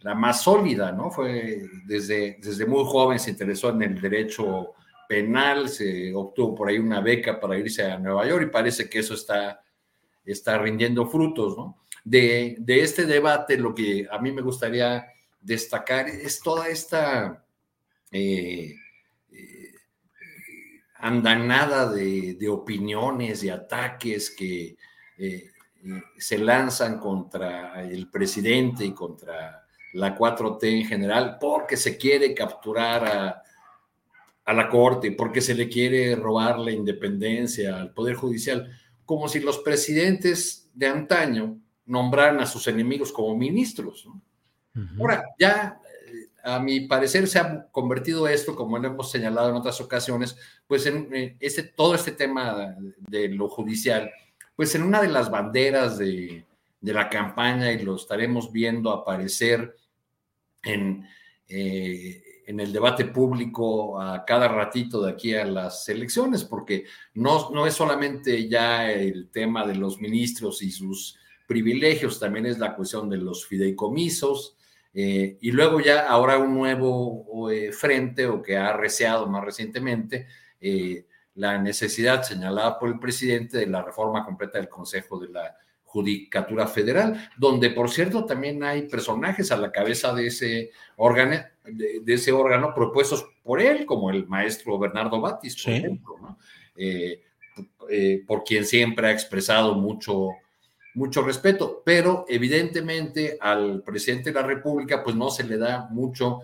la más sólida, ¿no? Fue desde, desde muy joven se interesó en el derecho penal, se obtuvo por ahí una beca para irse a Nueva York y parece que eso está, está rindiendo frutos, ¿no? De, este debate, lo que a mí me gustaría destacar es toda esta eh, eh, andanada de, opiniones, y ataques que eh, se lanzan contra el presidente y contra la 4T en general, porque se quiere capturar a a la Corte porque se le quiere robar la independencia al Poder Judicial, como si los presidentes de antaño nombraran a sus enemigos como ministros. Ahora, ya eh, a mi parecer se ha convertido esto, como lo hemos señalado en otras ocasiones, pues en eh, este, todo este tema de lo judicial, pues en una de las banderas de, de la campaña y lo estaremos viendo aparecer en, eh, en el debate público a cada ratito de aquí a las elecciones, porque no, no es solamente ya el tema de los ministros y sus privilegios, también es la cuestión de los fideicomisos, eh, y luego ya ahora un nuevo eh, frente o que ha receado más recientemente eh, la necesidad señalada por el presidente de la reforma completa del Consejo de la Judicatura Federal, donde por cierto también hay personajes a la cabeza de ese órgano de, ese órgano propuestos por él, como el maestro Bernardo Batis, por ejemplo, eh, eh, por quien siempre ha expresado mucho, mucho respeto, pero evidentemente al presidente de la República pues no se le da mucho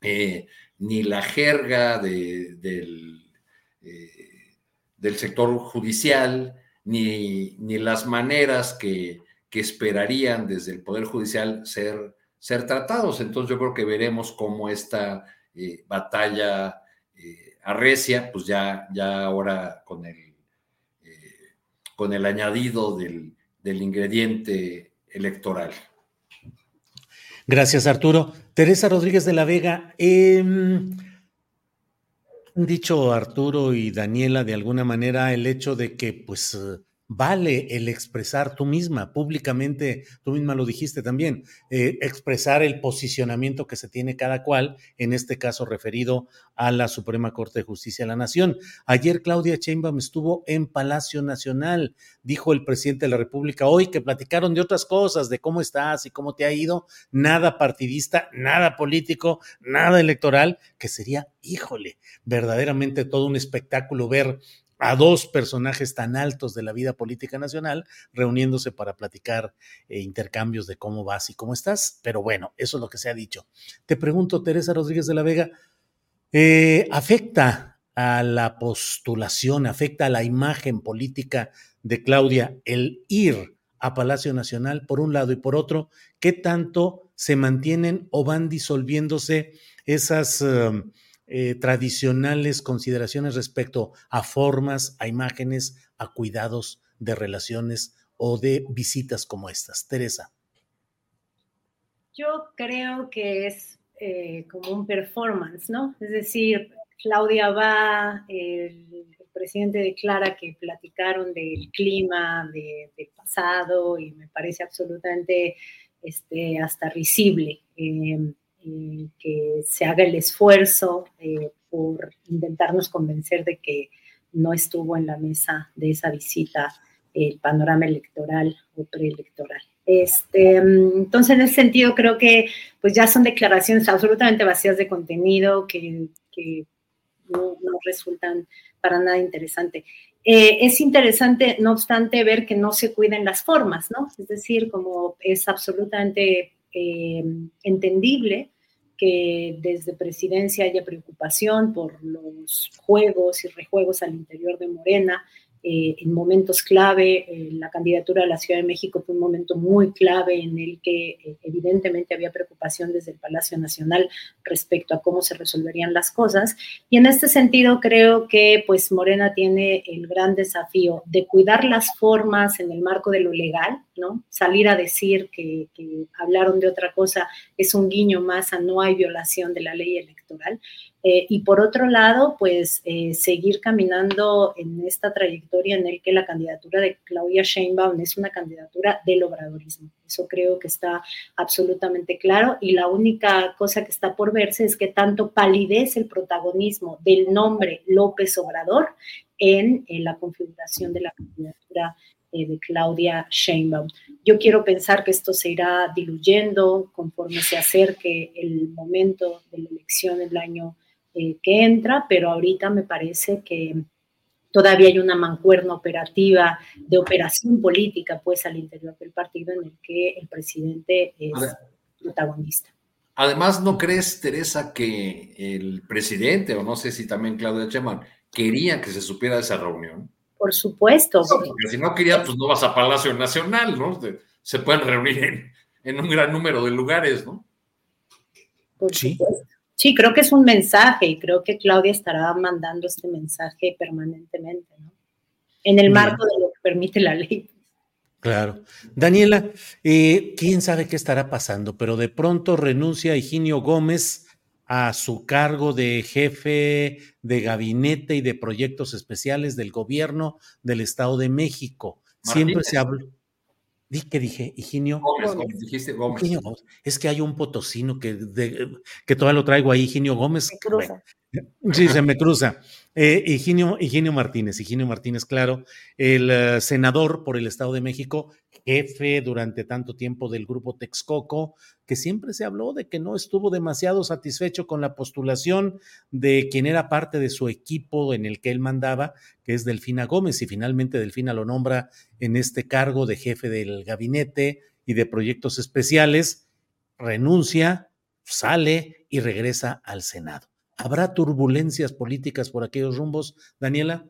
eh, ni la jerga del, del sector judicial, ni, ni las maneras que, que esperarían desde el Poder Judicial ser ser tratados. Entonces yo creo que veremos cómo esta eh, batalla eh, arrecia, pues ya, ya ahora con el, eh, con el añadido del, del ingrediente electoral. Gracias, Arturo. Teresa Rodríguez de la Vega. han dicho Arturo y Daniela de alguna manera el hecho de que, pues, vale el expresar tú misma, públicamente, tú misma lo dijiste también, eh, expresar el posicionamiento que se tiene cada cual, en este caso referido a la Suprema Corte de Justicia de la Nación. Ayer Claudia Sheinbaum estuvo en Palacio Nacional, dijo el presidente de la República hoy que platicaron de otras cosas, de cómo estás y cómo te ha ido, nada partidista, nada político, nada electoral, que sería, híjole, verdaderamente todo un espectáculo ver a dos personajes tan altos de la vida política nacional reuniéndose para platicar eh, intercambios de cómo vas y cómo estás. Pero bueno, eso es lo que se ha dicho. Te pregunto, Teresa Rodríguez de la Vega, eh, ¿afecta a la postulación, afecta a la imagen política de Claudia el ir a Palacio Nacional por un lado y por otro? ¿Qué tanto se mantienen o van disolviéndose esas... Um, eh, tradicionales consideraciones respecto a formas, a imágenes, a cuidados de relaciones o de visitas como estas. Teresa. Yo creo que es eh, como un performance, ¿no? Es decir, Claudia va, el, presidente declara que platicaron del clima, de, del pasado, y me parece absolutamente este, hasta risible. Eh, que se haga el esfuerzo eh, por intentarnos convencer de que no estuvo en la mesa de esa visita el panorama electoral o preelectoral. Este, entonces, en ese sentido, creo que pues ya son declaraciones absolutamente vacías de contenido que, no, resultan para nada interesante. Eh, es interesante, no obstante, ver que no se cuiden las formas, ¿no? Es decir, como es absolutamente eh, entendible que desde presidencia haya preocupación por los juegos y rejuegos al interior de Morena, eh, en momentos clave. Eh, la candidatura a la Ciudad de México fue un momento muy clave en el que eh, evidentemente había preocupación desde el Palacio Nacional respecto a cómo se resolverían las cosas. Y en este sentido creo que pues Morena tiene el gran desafío de cuidar las formas en el marco de lo legal, ¿no? Salir a decir que, hablaron de otra cosa es un guiño más a no hay violación de la ley electoral, eh, y por otro lado, pues eh, seguir caminando en esta trayectoria en el que la candidatura de Claudia Sheinbaum es una candidatura del obradorismo. Eso creo que está absolutamente claro y la única cosa que está por verse es que tanto palidez el protagonismo del nombre López Obrador en, la configuración de la candidatura eh, de Claudia Sheinbaum. Yo quiero pensar que esto se irá diluyendo conforme se acerque el momento de la elección el año eh, que entra, pero ahorita me parece que todavía hay una mancuerna operativa de operación política pues al interior del partido en el que el presidente es protagonista. Además, ¿no crees, Teresa, que el presidente, o no sé si también Claudia Sheinbaum, quería que se supiera de esa reunión? Por supuesto. porque si no quería, pues no vas a Palacio Nacional, ¿no? Se pueden reunir en, en un gran número de lugares, ¿no? Por sí. Supuesto. Sí, creo que es un mensaje y creo que Claudia estará mandando este mensaje permanentemente, ¿no? En el marco de lo que permite la ley. Claro. Daniela, eh, quién sabe qué estará pasando, pero de pronto renuncia Higinio Gómez a su cargo de jefe de gabinete y de proyectos especiales del gobierno del Estado de México. Siempre se habló. ¿Qué dije? Higinio. Gómez, dijiste Gómez. Es que hay un potosino que, que todavía lo traigo ahí, Higinio Gómez. Sí, se me cruza. Eh, Higinio, Martínez, Higinio Martínez, claro, el eh, senador por el Estado de México, jefe durante tanto tiempo del grupo Texcoco, que siempre se habló de que no estuvo demasiado satisfecho con la postulación de quien era parte de su equipo en el que él mandaba, que es Delfina Gómez, y finalmente Delfina lo nombra en este cargo de jefe del gabinete y de proyectos especiales, renuncia, sale y regresa al Senado. ¿Habrá turbulencias políticas por aquellos rumbos, Daniela?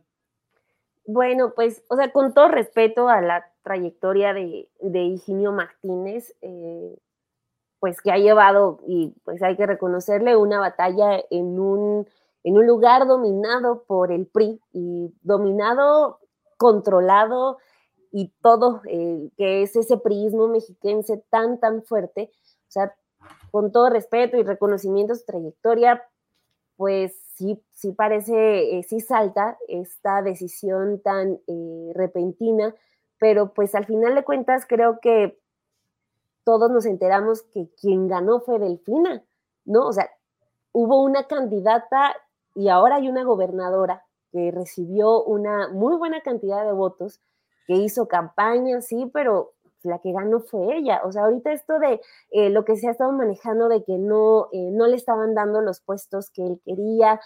Bueno, pues, o sea, con todo respeto a la trayectoria de, de Higinio Martínez, eh, pues que ha llevado, y pues hay que reconocerle, una batalla en un, en un lugar dominado por el PRI y dominado, controlado y todo, eh, que es ese priismo mexiquense tan, tan fuerte. O sea, con todo respeto y reconocimiento a su trayectoria, pues sí, sí parece, eh, sí salta esta decisión tan eh, repentina, pero pues al final de cuentas creo que todos nos enteramos que quien ganó fue Delfina, ¿no? O sea, hubo una candidata y ahora hay una gobernadora que recibió una muy buena cantidad de votos, que hizo campaña, sí, pero la que ganó fue ella. O sea, ahorita esto de eh, lo que se ha estado manejando de que no, eh, no le estaban dando los puestos que él quería,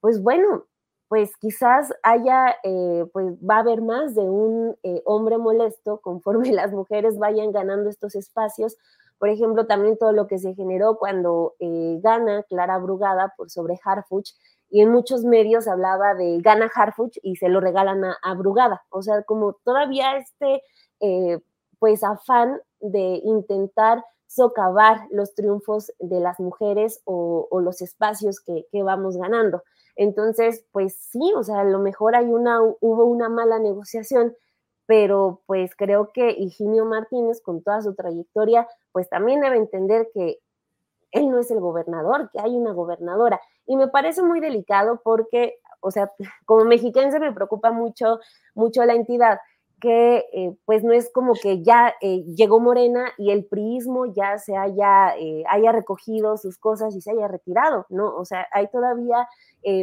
pues bueno, pues quizás haya, eh, pues va a haber más de un eh, hombre molesto conforme las mujeres vayan ganando estos espacios. Por ejemplo, también todo lo que se generó cuando gana Clara Brugada por sobre Harfuch, y en muchos medios hablaba de gana Harfuch y se lo regalan a, Brugada. O sea, como todavía este, pues afán de intentar socavar los triunfos de las mujeres o, los espacios que, vamos ganando. Entonces, pues sí, o sea, a lo mejor hay una, hubo una mala negociación, pero pues creo que Higinio Martínez, con toda su trayectoria, pues también debe entender que él no es el gobernador, que hay una gobernadora. Y me parece muy delicado porque, o sea, como mexiquense me preocupa mucho, mucho la entidad, que eh, pues no es como que ya eh, llegó Morena y el priismo ya se haya, eh, haya recogido sus cosas y se haya retirado, ¿no? O sea, hay todavía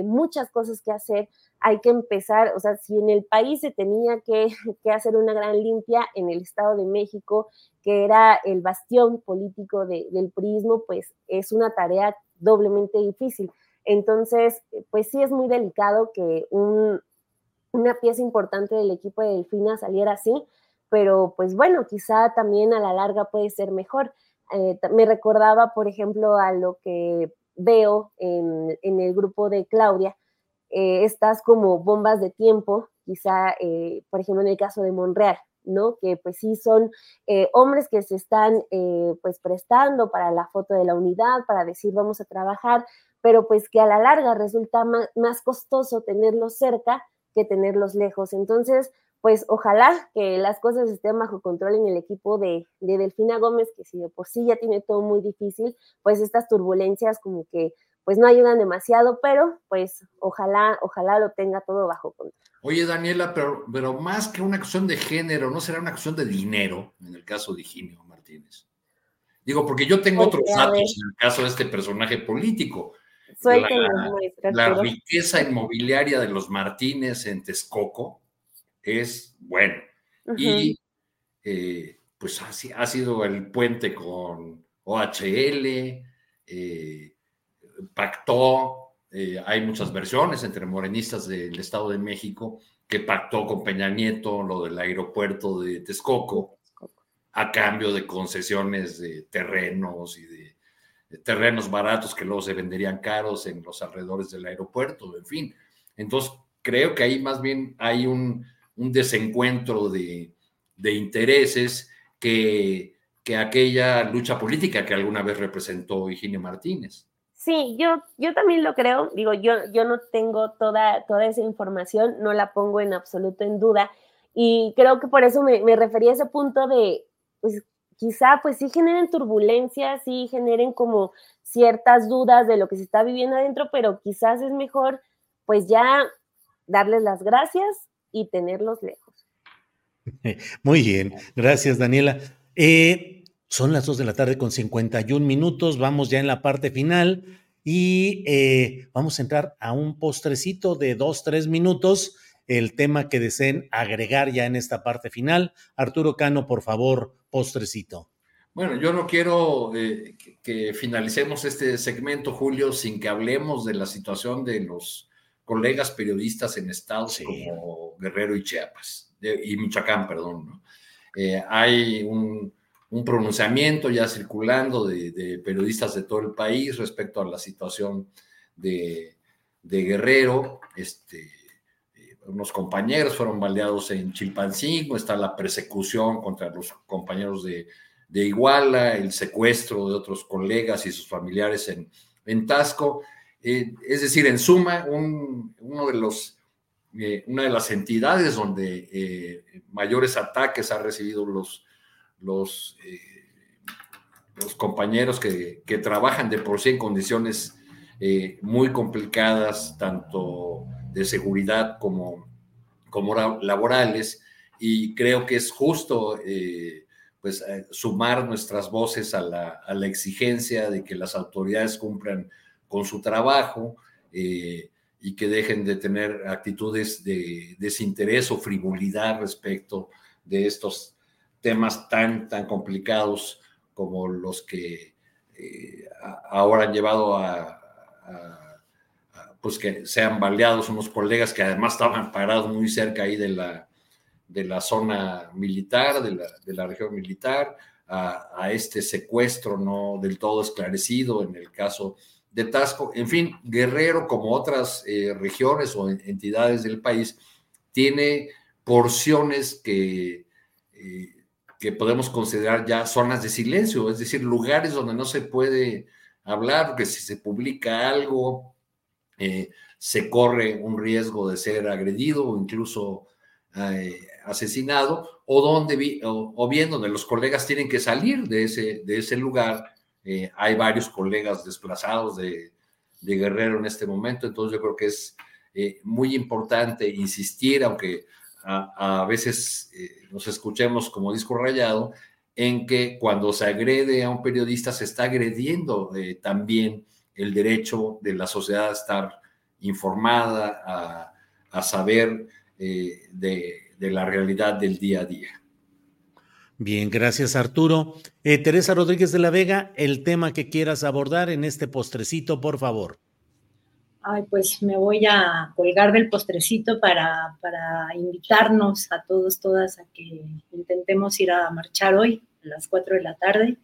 muchas cosas que hacer, hay que empezar, o sea, si en el país se tenía que, que, hacer una gran limpia en el Estado de México, que era el bastión político del priismo, pues es una tarea doblemente difícil. Entonces, pues sí es muy delicado que un, una pieza importante del equipo de Delfina saliera así, pero pues bueno, quizá también a la larga puede ser mejor. Eh, me recordaba, por ejemplo, a lo que veo en, el grupo de Claudia, eh, estas como bombas de tiempo, quizá, eh, por ejemplo, en el caso de Monreal, ¿no? Que pues sí son hombres que se están pues prestando para la foto de la unidad, para decir vamos a trabajar, pero pues que a la larga resulta más costoso tenerlos cerca que tenerlos lejos. Entonces, pues ojalá que las cosas estén bajo control en el equipo de, Delfina Gómez, que si de por sí ya tiene todo muy difícil, pues estas turbulencias como que pues no ayudan demasiado, pero pues ojalá, ojalá lo tenga todo bajo control. Oye, Daniela, pero, pero más que una cuestión de género, ¿no será una cuestión de dinero en el caso de Higinio Martínez? Digo, porque yo tengo otros datos en el caso de este personaje político la, riqueza inmobiliaria de los Martínez en Texcoco es bueno. Y eh, pues ha, ha, sido el puente con OHL, eh, pactó, eh, hay muchas versiones entre morenistas del Estado de México, que pactó con Peña Nieto lo del aeropuerto de Texcoco a cambio de concesiones de terrenos y de terrenos baratos que luego se venderían caros en los alrededores del aeropuerto, en fin. Entonces, creo que ahí más bien hay un, desencuentro de, intereses que, que, aquella lucha política que alguna vez representó Higinio Martínez. Sí, yo, yo también lo creo. Digo, yo, yo no tengo toda, toda esa información, no la pongo en absoluto en duda. Y creo que por eso me, me refería a ese punto de, pues, quizá pues sí generen turbulencias, sí generen como ciertas dudas de lo que se está viviendo adentro, pero quizás es mejor pues ya darles las gracias y tenerlos lejos. Muy bien, gracias Daniela. Eh, son las dos de la tarde con 51 minutos, vamos ya en la parte final y eh, vamos a entrar a un postrecito de dos, tres minutos el tema que deseen agregar ya en esta parte final. Arturo Cano, por favor, postrecito. Bueno, yo no quiero eh, que, finalicemos este segmento, Julio, sin que hablemos de la situación de los colegas periodistas en estados como Guerrero y Chiapas, y Michoacán, perdón. Eh, hay un, pronunciamiento ya circulando de, periodistas de todo el país respecto a la situación de, de Guerrero. Este, unos compañeros fueron baleados en Chilpancingo, está la persecución contra los compañeros de, Iguala, el secuestro de otros colegas y sus familiares en, en Tasco. Eh, es decir, en suma, uno de los, eh, una de las entidades donde eh, mayores ataques han recibido los, los, los compañeros que, que, trabajan de por sí en condiciones muy complicadas, tanto de seguridad como, como laborales y creo que es justo eh, pues eh, sumar nuestras voces a la, a la, exigencia de que las autoridades cumplan con su trabajo eh, y que dejen de tener actitudes de desinterés o frivolidad respecto de estos temas tan, tan complicados como los que ahora han llevado a pues que sean baleados unos colegas que además estaban parados muy cerca ahí de la, de la zona militar, de la, de la región militar, a, este secuestro no del todo esclarecido en el caso de Tasco. En fin, Guerrero, como otras eh, regiones o entidades del país, tiene porciones que, eh, que podemos considerar ya zonas de silencio, es decir, lugares donde no se puede hablar, que si se publica algo, eh, se corre un riesgo de ser agredido o incluso asesinado, o, donde, o, bien donde los colegas tienen que salir de ese, de ese lugar. Eh, hay varios colegas desplazados de, de, Guerrero en este momento, entonces yo creo que es eh, muy importante insistir, aunque a, a veces eh, nos escuchemos como disco rayado, en que cuando se agrede a un periodista se está agrediendo también el derecho de la sociedad a estar informada, a, a saber de de la realidad del día a día. Bien, gracias Arturo. Eh, Teresa Rodríguez de la Vega, el tema que quieras abordar en este postrecito, por favor. Ay, pues me voy a colgar del postrecito para, para invitarnos a todos, todas, a que intentemos ir a marchar hoy a las 4 de la tarde.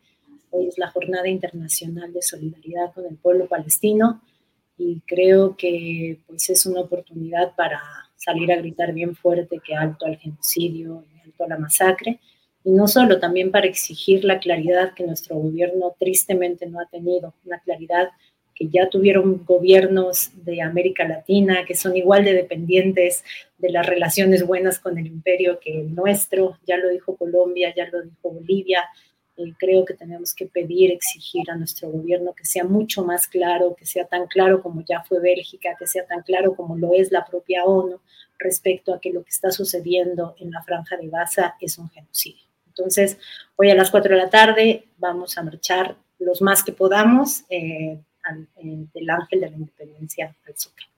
Hoy es la Jornada Internacional de Solidaridad con el Pueblo Palestino y creo que pues es una oportunidad para salir a gritar bien fuerte que alto al genocidio y alto a la masacre, y no solo, también para exigir la claridad que nuestro gobierno tristemente no ha tenido, una claridad que ya tuvieron gobiernos de América Latina que son igual de dependientes de las relaciones buenas con el imperio que el nuestro, ya lo dijo Colombia, ya lo dijo Bolivia, creo que tenemos que pedir, exigir a nuestro gobierno que sea mucho más claro, que sea tan claro como ya fue Bélgica, que sea tan claro como lo es la propia ONU respecto a que lo que está sucediendo en la franja de Gaza es un genocidio. Entonces, hoy a las 4 de la tarde vamos a marchar los más que podamos eh, del Ángel de la Independencia al Zócalo.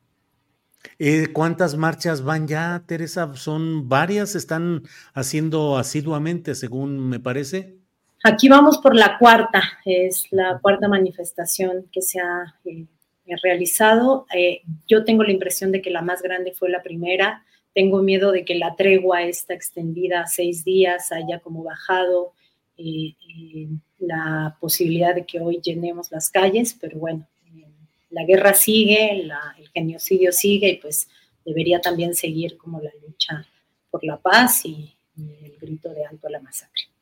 Eh, ¿Cuántas marchas van ya, Teresa? ¿Son varias? ¿Están haciendo asiduamente, según me parece? Aquí vamos por la cuarta, es la cuarta manifestación que se ha eh, realizado. Eh, yo tengo la impresión de que la más grande fue la primera. Tengo miedo de que la tregua esta extendida seis días haya como bajado eh, la posibilidad de que hoy llenemos las calles, pero bueno, la guerra sigue, el genocidio sigue y pues debería también seguir como la lucha por la paz y el grito de alto a la masacre.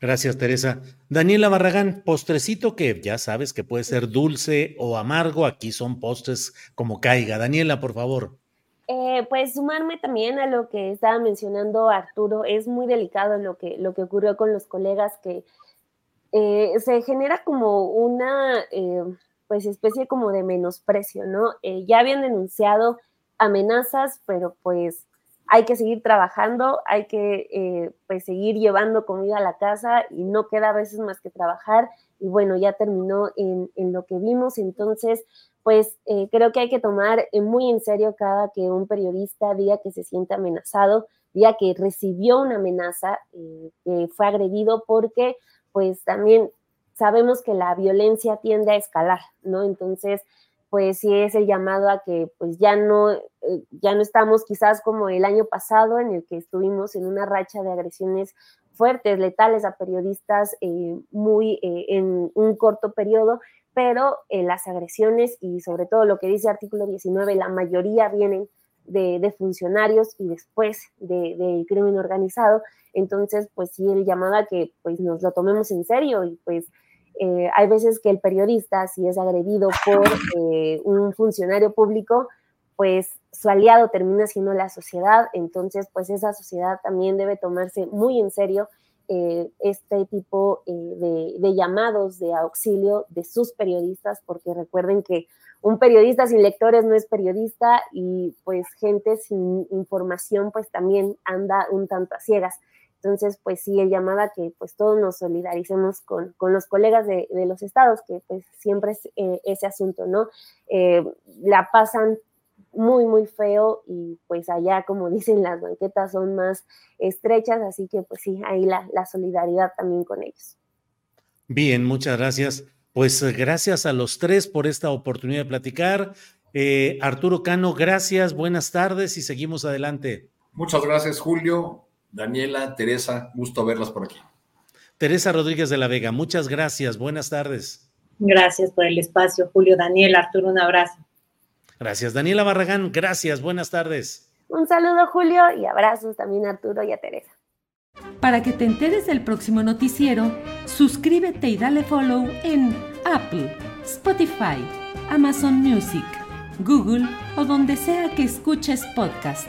Gracias, Teresa. Daniela Barragán, postrecito que ya sabes que puede ser dulce o amargo. Aquí son postres como caiga. Daniela, por favor. Eh, pues sumarme también a lo que estaba mencionando Arturo, es muy delicado lo que, lo que ocurrió con los colegas que eh, se genera como una eh, pues especie como de menosprecio, ¿no? ya habían denunciado amenazas, pero pues hay que seguir trabajando, hay que eh, pues seguir llevando comida a la casa y no queda a veces más que trabajar. Y bueno, ya terminó en, lo que vimos, entonces pues eh, creo que hay que tomar eh, muy en serio cada que un periodista diga que se siente amenazado, diga que recibió una amenaza, que fue agredido, porque pues también sabemos que la violencia tiende a escalar, ¿no? Entonces, pues sí es el llamado a que pues ya no, eh, ya no estamos quizás como el año pasado en el que estuvimos en una racha de agresiones fuertes, letales a periodistas eh, muy eh, en un corto periodo, pero las agresiones y sobre todo lo que dice artículo 19, la mayoría vienen de, funcionarios y después del de crimen organizado. Entonces, pues sí, el llamado a que pues nos lo tomemos en serio y pues eh, hay veces que el periodista, si es agredido por eh, un funcionario público, pues su aliado termina siendo la sociedad, entonces pues esa sociedad también debe tomarse muy en serio eh, este tipo de, de, llamados de auxilio de sus periodistas, porque recuerden que un periodista sin lectores no es periodista y pues gente sin información pues también anda un tanto a ciegas. Entonces, pues sí, el llamada que pues todos nos solidaricemos con, los colegas de, los estados, que pues siempre es eh, ese asunto, ¿no? Eh, la pasan muy, muy feo y pues allá, como dicen, las banquetas son más estrechas, así que pues sí, ahí la, la solidaridad también con ellos. Bien, muchas gracias. Pues gracias a los tres por esta oportunidad de platicar. Eh, Arturo Cano, gracias, buenas tardes y seguimos adelante. Muchas gracias, Julio, Daniela, Teresa, gusto verlas por aquí. Teresa Rodríguez de la Vega, muchas gracias, buenas tardes. Gracias por el espacio, Julio, Daniel, Arturo, un abrazo. Gracias, Daniela Barragán, gracias, buenas tardes. Un saludo, Julio, y abrazos también a Arturo y a Teresa. Para que te enteres del próximo noticiero, suscríbete y dale follow en Apple, Spotify, Amazon Music, Google o donde sea que escuches podcast.